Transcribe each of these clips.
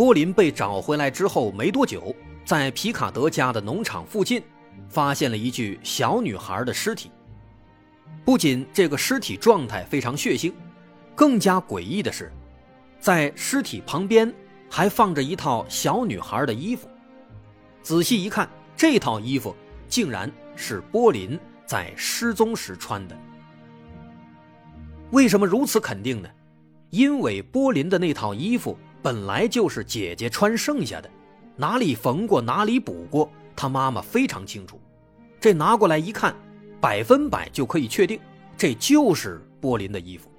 波林被找回来之后没多久，在皮卡德家的农场附近，发现了一具小女孩的尸体。不仅这个尸体状态非常血腥，更加诡异的是，在尸体旁边还放着一套小女孩的衣服。仔细一看，这套衣服竟然是波林在失踪时穿的。为什么如此肯定呢？因为波林的那套衣服本来就是姐姐穿剩下的，哪里缝过哪里补过，他妈妈非常清楚。这拿过来一看，百分百就可以确定，这就是波林的衣服。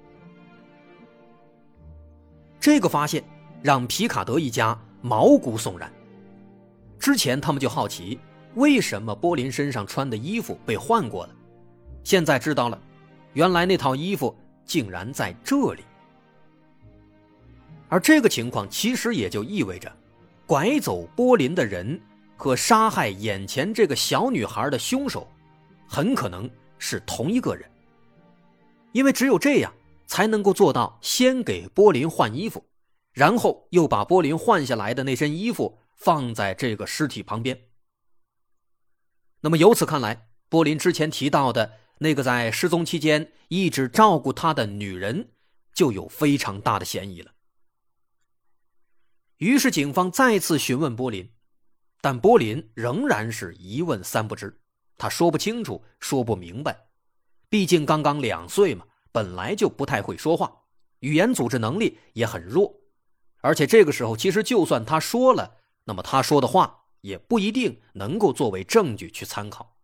这个发现让皮卡德一家毛骨悚然。之前他们就好奇，为什么波林身上穿的衣服被换过了，现在知道了，原来那套衣服竟然在这里。而这个情况其实也就意味着，拐走波林的人和杀害眼前这个小女孩的凶手，很可能是同一个人。因为只有这样，才能够做到先给波林换衣服，然后又把波林换下来的那身衣服放在这个尸体旁边。那么由此看来，波林之前提到的那个在失踪期间一直照顾他的女人，就有非常大的嫌疑了。于是，警方再次询问波林，但波林仍然是一问三不知。他说不清楚，说不明白。毕竟刚刚两岁嘛，本来就不太会说话，语言组织能力也很弱。而且这个时候，其实就算他说了，那么他说的话也不一定能够作为证据去参考。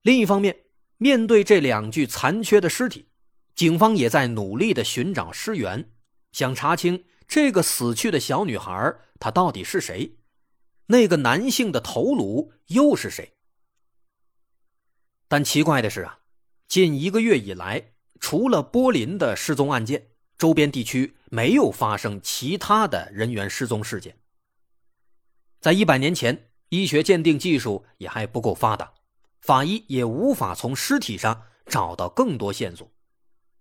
另一方面，面对这两具残缺的尸体，警方也在努力的寻找尸源。想查清这个死去的小女孩，她到底是谁？那个男性的头颅又是谁？但奇怪的是啊，近一个月以来，除了波林的失踪案件，周边地区没有发生其他的人员失踪事件。在一百年前，医学鉴定技术也还不够发达，法医也无法从尸体上找到更多线索。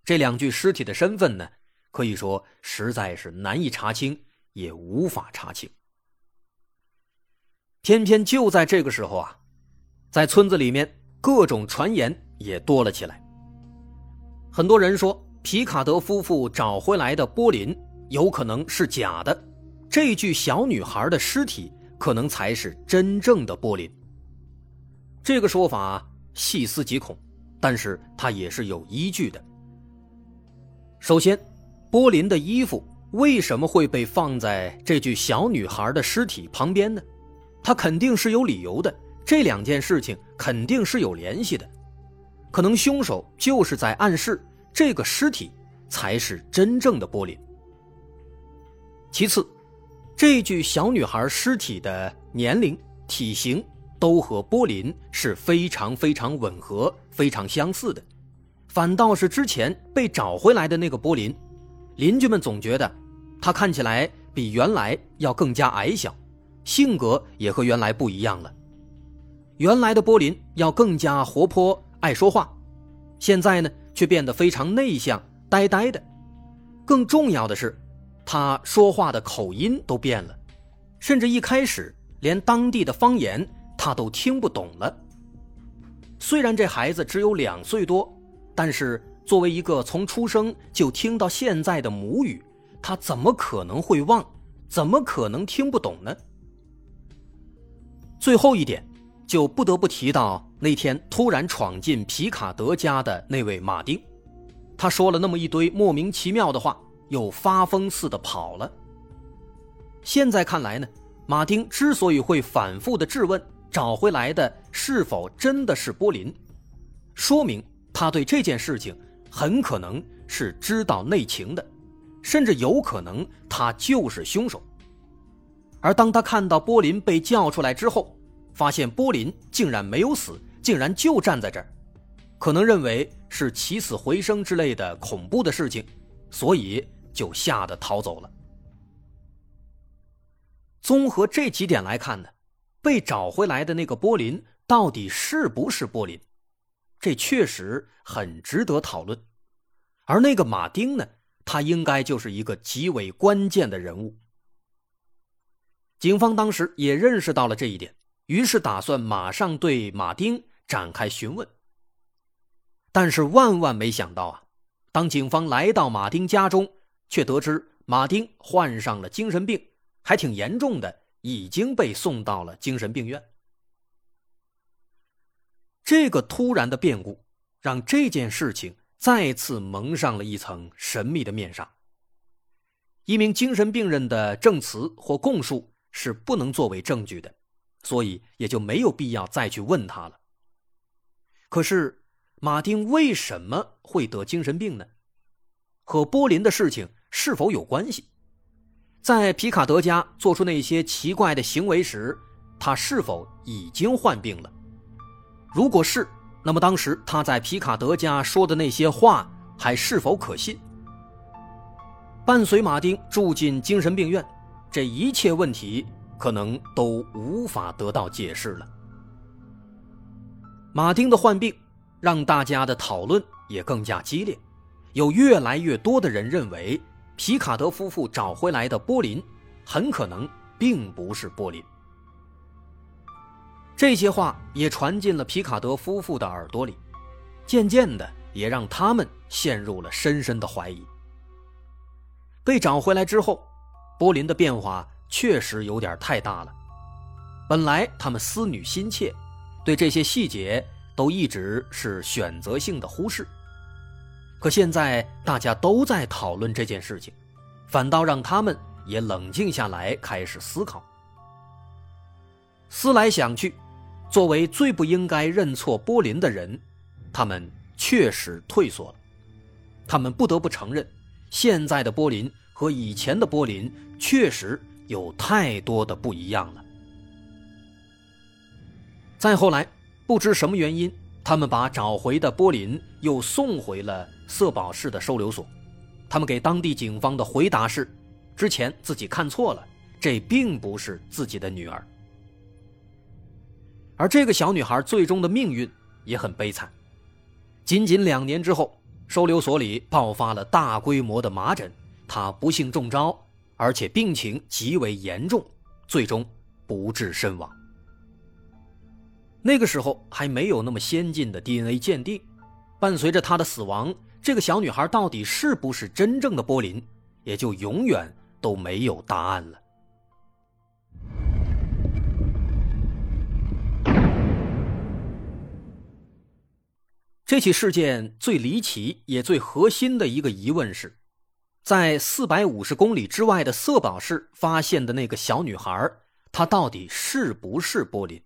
这两具尸体的身份呢？可以说实在是难以查清，也无法查清。偏偏就在这个时候啊，在村子里面，各种传言也多了起来。很多人说，皮卡德夫妇找回来的波林有可能是假的，这具小女孩的尸体可能才是真正的波林。这个说法细思极恐，但是它也是有依据的。首先。波林的衣服为什么会被放在这具小女孩的尸体旁边呢？他肯定是有理由的。这两件事情肯定是有联系的，可能凶手就是在暗示这个尸体才是真正的波林。其次，这具小女孩尸体的年龄、体型都和波林是非常非常吻合、非常相似的，反倒是之前被找回来的那个波林。邻居们总觉得，他看起来比原来要更加矮小，性格也和原来不一样了。原来的波林要更加活泼、爱说话，现在呢却变得非常内向、呆呆的。更重要的是，他说话的口音都变了，甚至一开始连当地的方言他都听不懂了。虽然这孩子只有两岁多，但是。作为一个从出生就听到现在的母语，他怎么可能会忘？怎么可能听不懂呢？最后一点，就不得不提到那天突然闯进皮卡德家的那位马丁，他说了那么一堆莫名其妙的话，又发疯似的跑了。现在看来呢，马丁之所以会反复的质问找回来的是否真的是波林，说明他对这件事情。很可能是知道内情的，甚至有可能他就是凶手。而当他看到波林被叫出来之后，发现波林竟然没有死，竟然就站在这儿，可能认为是起死回生之类的恐怖的事情，所以就吓得逃走了。综合这几点来看呢，被找回来的那个波林到底是不是波林？这确实很值得讨论。而那个马丁呢，他应该就是一个极为关键的人物。警方当时也认识到了这一点，于是打算马上对马丁展开询问。但是万万没想到啊，当警方来到马丁家中，却得知马丁患上了精神病。还挺严重的，已经被送到了精神病院。这个突然的变故，让这件事情再次蒙上了一层神秘的面纱。一名精神病人的证词或供述是不能作为证据的，所以也就没有必要再去问他了。可是，马丁为什么会得精神病呢？和波林的事情是否有关系？在皮卡德家做出那些奇怪的行为时，他是否已经患病了？如果是，那么当时他在皮卡德家说的那些话还是否可信？伴随马丁住进精神病院，这一切问题可能都无法得到解释了。马丁的患病让大家的讨论也更加激烈，有越来越多的人认为。皮卡德夫妇找回来的波林，很可能并不是波林。这些话也传进了皮卡德夫妇的耳朵里，渐渐的也让他们陷入了深深的怀疑。被找回来之后，波林的变化确实有点太大了。本来他们思女心切，对这些细节都一直是选择性的忽视。可现在大家都在讨论这件事情，反倒让他们也冷静下来，开始思考。思来想去，作为最不应该认错波林的人，他们确实退缩了。他们不得不承认，现在的波林和以前的波林确实有太多的不一样了。再后来，不知什么原因。他们把找回的波林又送回了色保市的收留所。他们给当地警方的回答是：之前自己看错了，这并不是自己的女儿。而这个小女孩最终的命运也很悲惨。仅仅两年之后，收留所里爆发了大规模的麻疹，她不幸中招，而且病情极为严重，最终不治身亡。那个时候还没有那么先进的 DNA 鉴定，伴随着她的死亡，这个小女孩到底是不是真正的波林，也就永远都没有答案了。这起事件最离奇也最核心的一个疑问是，在四百五十公里之外的色保市发现的那个小女孩，她到底是不是波林？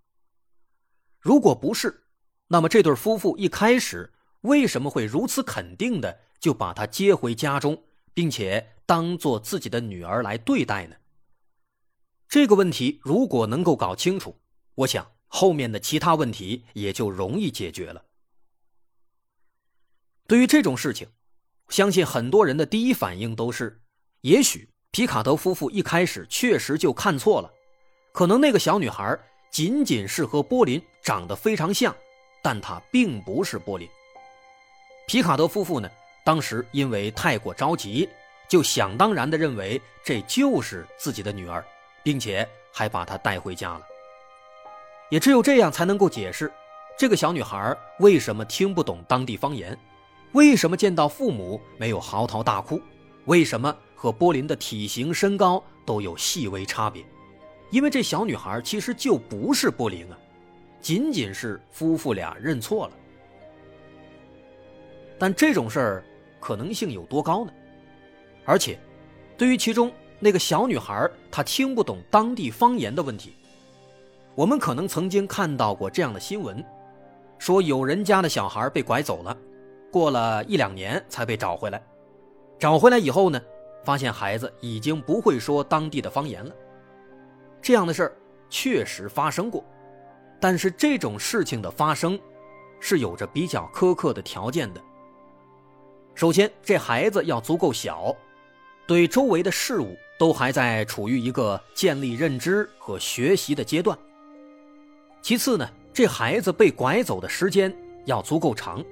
如果不是，那么这对夫妇一开始为什么会如此肯定的就把她接回家中，并且当做自己的女儿来对待呢？这个问题如果能够搞清楚，我想后面的其他问题也就容易解决了。对于这种事情，相信很多人的第一反应都是：也许皮卡德夫妇一开始确实就看错了，可能那个小女孩。仅仅是和波林长得非常像，但他并不是波林。皮卡德夫妇呢，当时因为太过着急，就想当然的认为这就是自己的女儿，并且还把她带回家了。也只有这样才能够解释，这个小女孩为什么听不懂当地方言，为什么见到父母没有嚎啕大哭，为什么和波林的体型身高都有细微差别。因为这小女孩其实就不是波林啊，仅仅是夫妇俩认错了。但这种事儿可能性有多高呢？而且，对于其中那个小女孩她听不懂当地方言的问题，我们可能曾经看到过这样的新闻：说有人家的小孩被拐走了，过了一两年才被找回来。找回来以后呢，发现孩子已经不会说当地的方言了。这样的事儿确实发生过，但是这种事情的发生是有着比较苛刻的条件的。首先，这孩子要足够小，对周围的事物都还在处于一个建立认知和学习的阶段。其次呢，这孩子被拐走的时间要足够长，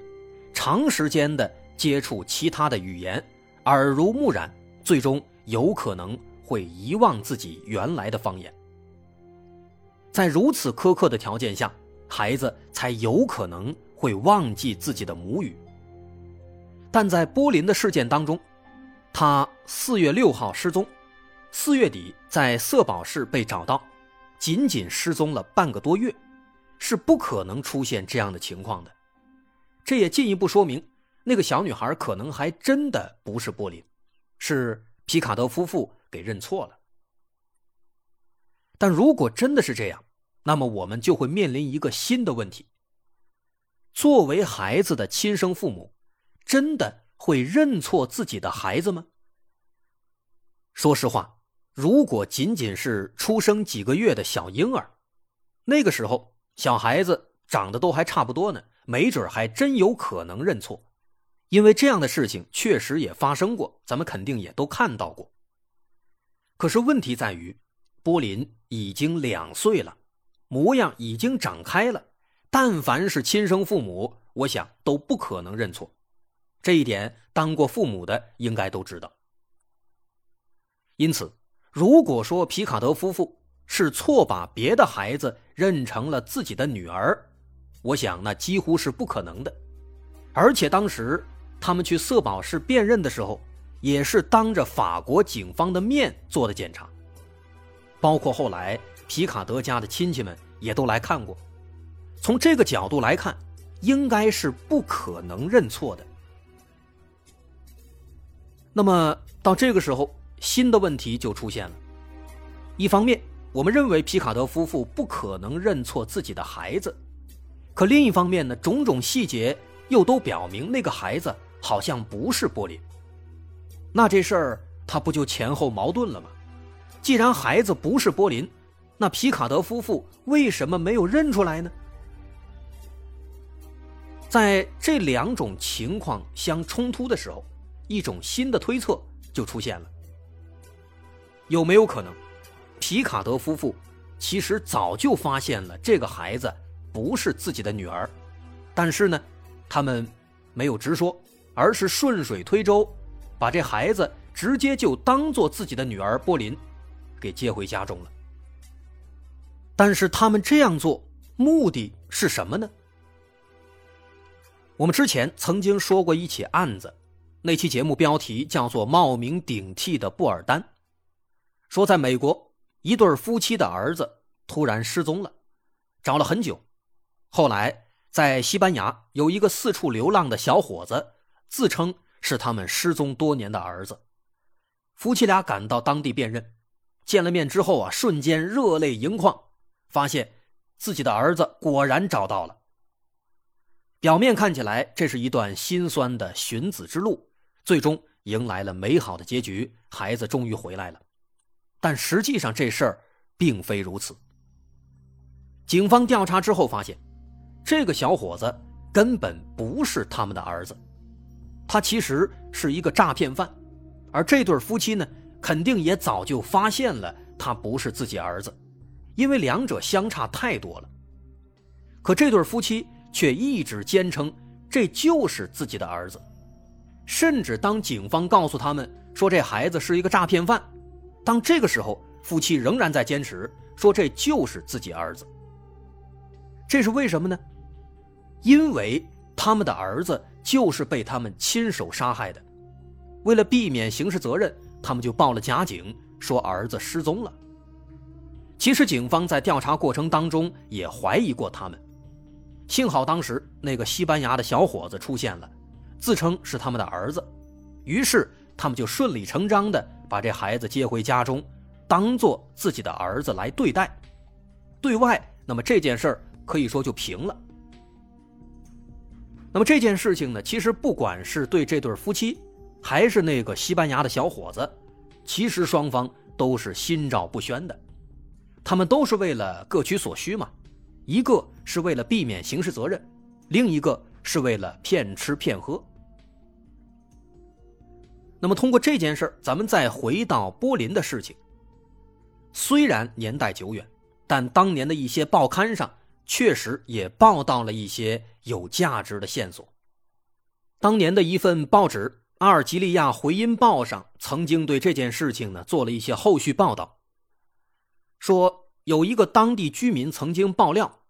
长时间的接触其他的语言，耳濡目染，最终有可能会遗忘自己原来的方言。在如此苛刻的条件下，孩子才有可能会忘记自己的母语。但在波林的事件当中，他四月六号失踪，四月底在色保市被找到，仅仅失踪了半个多月，是不可能出现这样的情况的。这也进一步说明，那个小女孩可能还真的不是波林，是皮卡德夫妇给认错了。但如果真的是这样，那么我们就会面临一个新的问题：作为孩子的亲生父母。真的会认错自己的孩子吗？说实话，如果仅仅是出生几个月的小婴儿，那个时候小孩子长得都还差不多呢，没准还真有可能认错，因为这样的事情确实也发生过，咱们肯定也都看到过。可是问题在于，波林已经两岁了，模样已经长开了，但凡是亲生父母，我想都不可能认错。这一点，当过父母的应该都知道。因此，如果说皮卡德夫妇是错把别的孩子认成了自己的女儿，我想那几乎是不可能的。而且当时他们去色保室辨认的时候，也是当着法国警方的面做的检查，包括后来皮卡德家的亲戚们也都来看过。从这个角度来看，应该是不可能认错的。那么到这个时候，新的问题就出现了。一方面，我们认为皮卡德夫妇不可能认错自己的孩子；可另一方面呢，种种细节又都表明那个孩子好像不是波林。那这事儿他不就前后矛盾了吗？既然孩子不是波林，那皮卡德夫妇为什么没有认出来呢？在这两种情况相冲突的时候。一种新的推测就出现了，有没有可能，皮卡德夫妇其实早就发现了这个孩子不是自己的女儿，但是呢，他们没有直说，而是顺水推舟，把这孩子直接就当做自己的女儿波林，给接回家中了。但是他们这样做目的是什么呢？我们之前曾经说过一起案子。那期节目标题叫做“冒名顶替的布尔丹”，说在美国，一对夫妻的儿子突然失踪了，找了很久，后来在西班牙有一个四处流浪的小伙子，自称是他们失踪多年的儿子。夫妻俩赶到当地辨认，见了面之后啊，瞬间热泪盈眶，发现自己的儿子果然找到了。表面看起来，这是一段心酸的寻子之路。最终迎来了美好的结局，孩子终于回来了。但实际上这事儿并非如此。警方调查之后发现，这个小伙子根本不是他们的儿子，他其实是一个诈骗犯。而这对夫妻呢，肯定也早就发现了他不是自己儿子，因为两者相差太多了。可这对夫妻却一直坚称这就是自己的儿子。甚至当警方告诉他们说这孩子是一个诈骗犯，当这个时候，夫妻仍然在坚持说这就是自己儿子。这是为什么呢？因为他们的儿子就是被他们亲手杀害的。为了避免刑事责任，他们就报了假警，说儿子失踪了。其实警方在调查过程当中也怀疑过他们，幸好当时那个西班牙的小伙子出现了。自称是他们的儿子，于是他们就顺理成章的把这孩子接回家中，当做自己的儿子来对待。对外，那么这件事儿可以说就平了。那么这件事情呢，其实不管是对这对夫妻，还是那个西班牙的小伙子，其实双方都是心照不宣的，他们都是为了各取所需嘛，一个是为了避免刑事责任，另一个是为了骗吃骗喝。那么通过这件事，咱们再回到波林的事情。虽然年代久远，但当年的一些报刊上确实也报道了一些有价值的线索。当年的一份报纸《阿尔及利亚回音报》上曾经对这件事情呢做了一些后续报道，说有一个当地居民曾经爆料，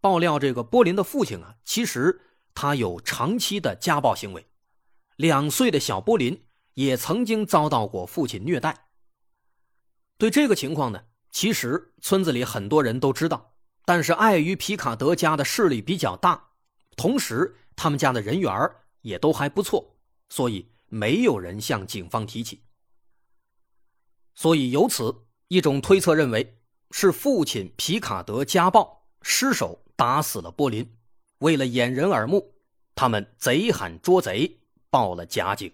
爆料这个波林的父亲啊，其实他有长期的家暴行为，两岁的小波林也曾经遭到过父亲虐待。对这个情况呢，其实村子里很多人都知道，但是碍于皮卡德家的势力比较大，同时他们家的人缘也都还不错，所以没有人向警方提起。所以由此一种推测认为，是父亲皮卡德家暴失手打死了波林，为了掩人耳目，他们贼喊捉贼，报了假警。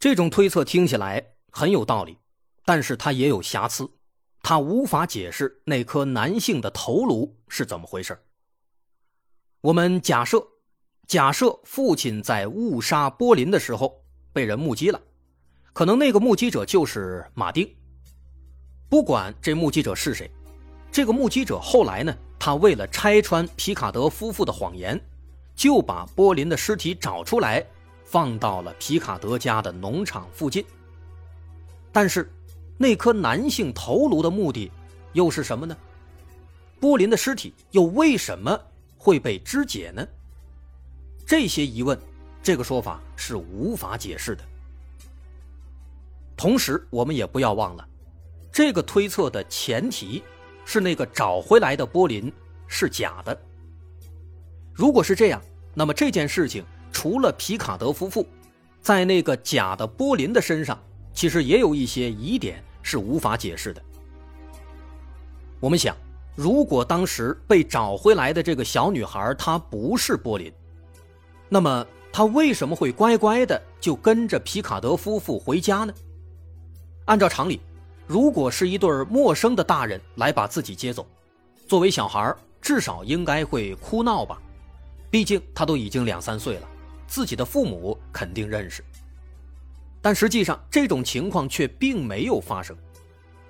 这种推测听起来很有道理，但是它也有瑕疵，它无法解释那颗男性的头颅是怎么回事。我们假设，假设父亲在误杀波林的时候被人目击了，可能那个目击者就是马丁。不管这目击者是谁，这个目击者后来呢，他为了拆穿皮卡德夫妇的谎言，就把波林的尸体找出来。放到了皮卡德家的农场附近。但是，那颗男性头颅的目的又是什么呢？波林的尸体又为什么会被肢解呢？这些疑问，这个说法是无法解释的。同时，我们也不要忘了，这个推测的前提是那个找回来的波林是假的。如果是这样，那么这件事情。除了皮卡德夫妇，在那个假的波林的身上，其实也有一些疑点是无法解释的。我们想，如果当时被找回来的这个小女孩她不是波林，那么她为什么会乖乖的就跟着皮卡德夫妇回家呢？按照常理，如果是一对陌生的大人来把自己接走，作为小孩至少应该会哭闹吧，毕竟他都已经两三岁了。自己的父母肯定认识，但实际上这种情况却并没有发生。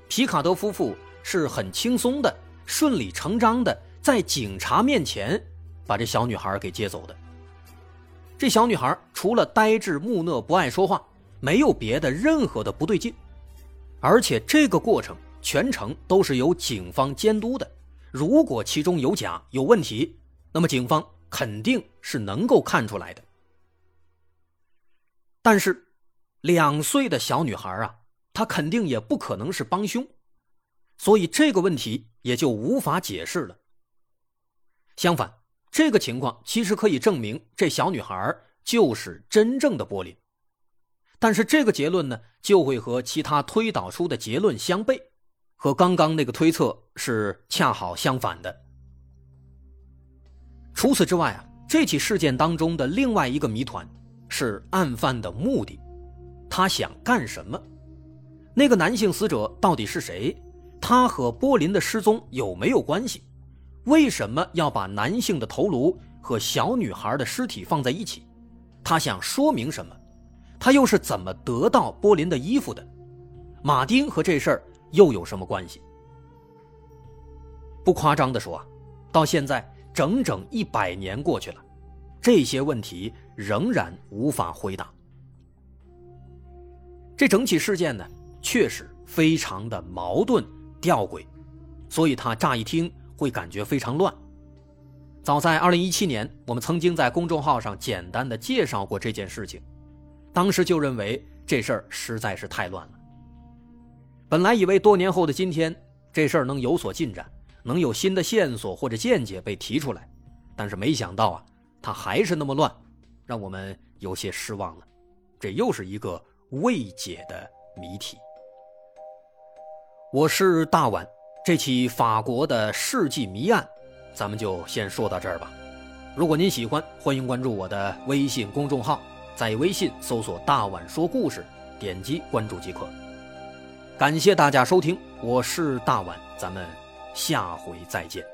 皮卡德夫妇是很轻松的、顺理成章的在警察面前把这小女孩给接走的。这小女孩除了呆滞木讷、不爱说话，没有别的任何的不对劲。而且这个过程全程都是由警方监督的。如果其中有假、有问题，那么警方肯定是能够看出来的。但是，两岁的小女孩啊，她肯定也不可能是帮凶，所以这个问题也就无法解释了。相反，这个情况其实可以证明这小女孩就是真正的柏林。但是这个结论呢，就会和其他推导出的结论相悖，和刚刚那个推测是恰好相反的。除此之外啊，这起事件当中的另外一个谜团。是案犯的目的，他想干什么？那个男性死者到底是谁？他和波林的失踪有没有关系？为什么要把男性的头颅和小女孩的尸体放在一起？他想说明什么？他又是怎么得到波林的衣服的？马丁和这事儿又有什么关系？不夸张的说，到现在整整一百年过去了。这些问题仍然无法回答。这整起事件呢，确实非常的矛盾吊诡，所以他乍一听会感觉非常乱。早在二零一七年，我们曾经在公众号上简单的介绍过这件事情，当时就认为这事儿实在是太乱了。本来以为多年后的今天，这事儿能有所进展，能有新的线索或者见解被提出来，但是没想到啊。他还是那么乱，让我们有些失望了。这又是一个未解的谜题。我是大碗，这起法国的世纪谜案，咱们就先说到这儿吧。如果您喜欢，欢迎关注我的微信公众号，在微信搜索“大碗说故事”，点击关注即可。感谢大家收听，我是大碗，咱们下回再见。